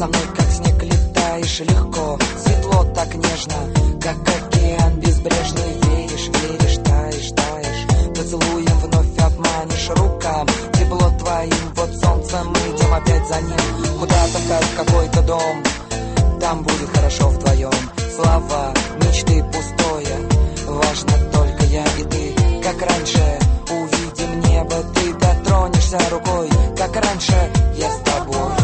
со мной как снег летаешь легко. Светло так нежно, как океан безбрежный. Веришь, веришь, таешь, таешь. Поцелуем вновь обманешь рукам. Тепло твоим, вот солнце мы идем опять за ним. Куда-то как какой-то дом Там будет хорошо вдвоем. Слова, мечты пустое Важно только я и ты, как раньше Увидим небо, ты дотронешься рукой. Как раньше я с тобой.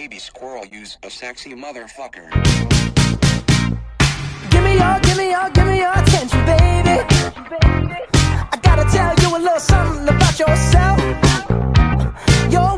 Baby squirrel use a sexy motherfucker. Give me your, give me your, give me your attention, baby. I gotta tell you a little something about yourself. You're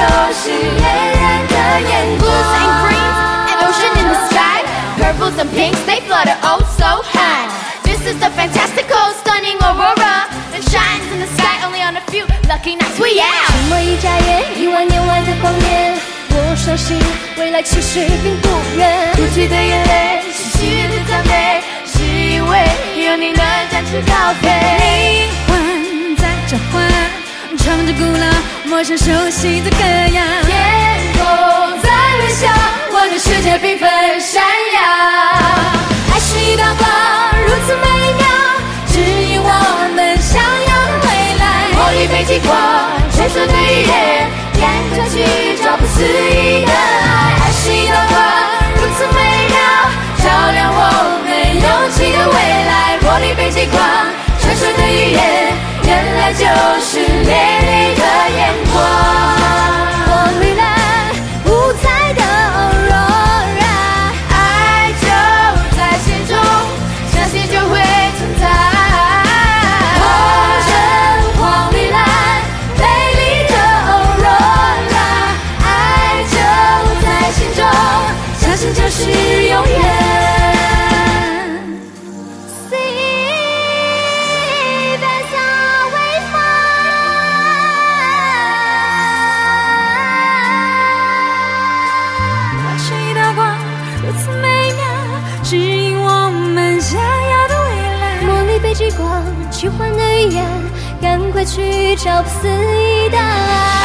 就是恋人的眼光。Blues and greens, and ocean in the sky. Purples and pinks, they flutter oh so high. This is the fantastical, stunning aurora that shines in the sky only on a few lucky nights. We out. 沉默一眨眼，一万年外的光年，我相信未来其实并不远。哭泣的眼泪，是喜悦的赞美，是因为有你能展翅高飞。灵魂在召唤，唱着古老、陌生、熟悉的歌谣。天空在微笑，我的世界缤纷闪耀。爱是一道光，如此美妙，指引我们想要的未来。魔力北极光，传说的语言，赶着去找不思议的爱。爱是一道光，如此美妙，照亮我们勇气的未来。魔力北极光，传说的语言，原来就是美丽的眼光。去找肆意的爱。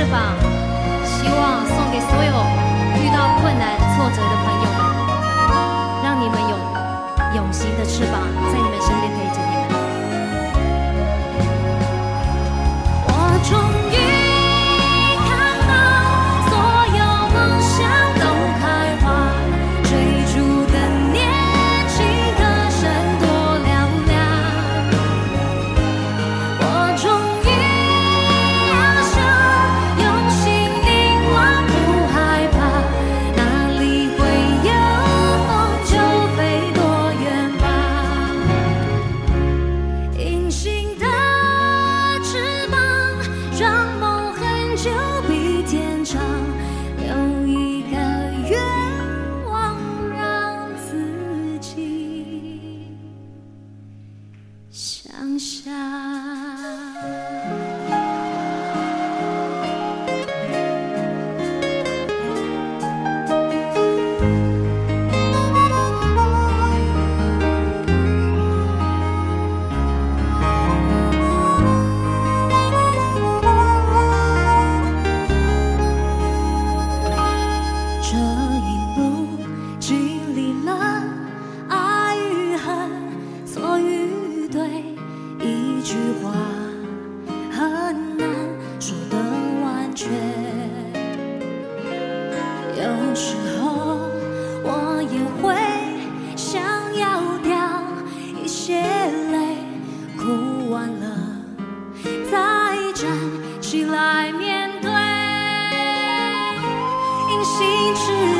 翅膀，希望送给所有遇到困难挫折的朋友们，让你们有永形的翅膀在你们身边陪着你们。心之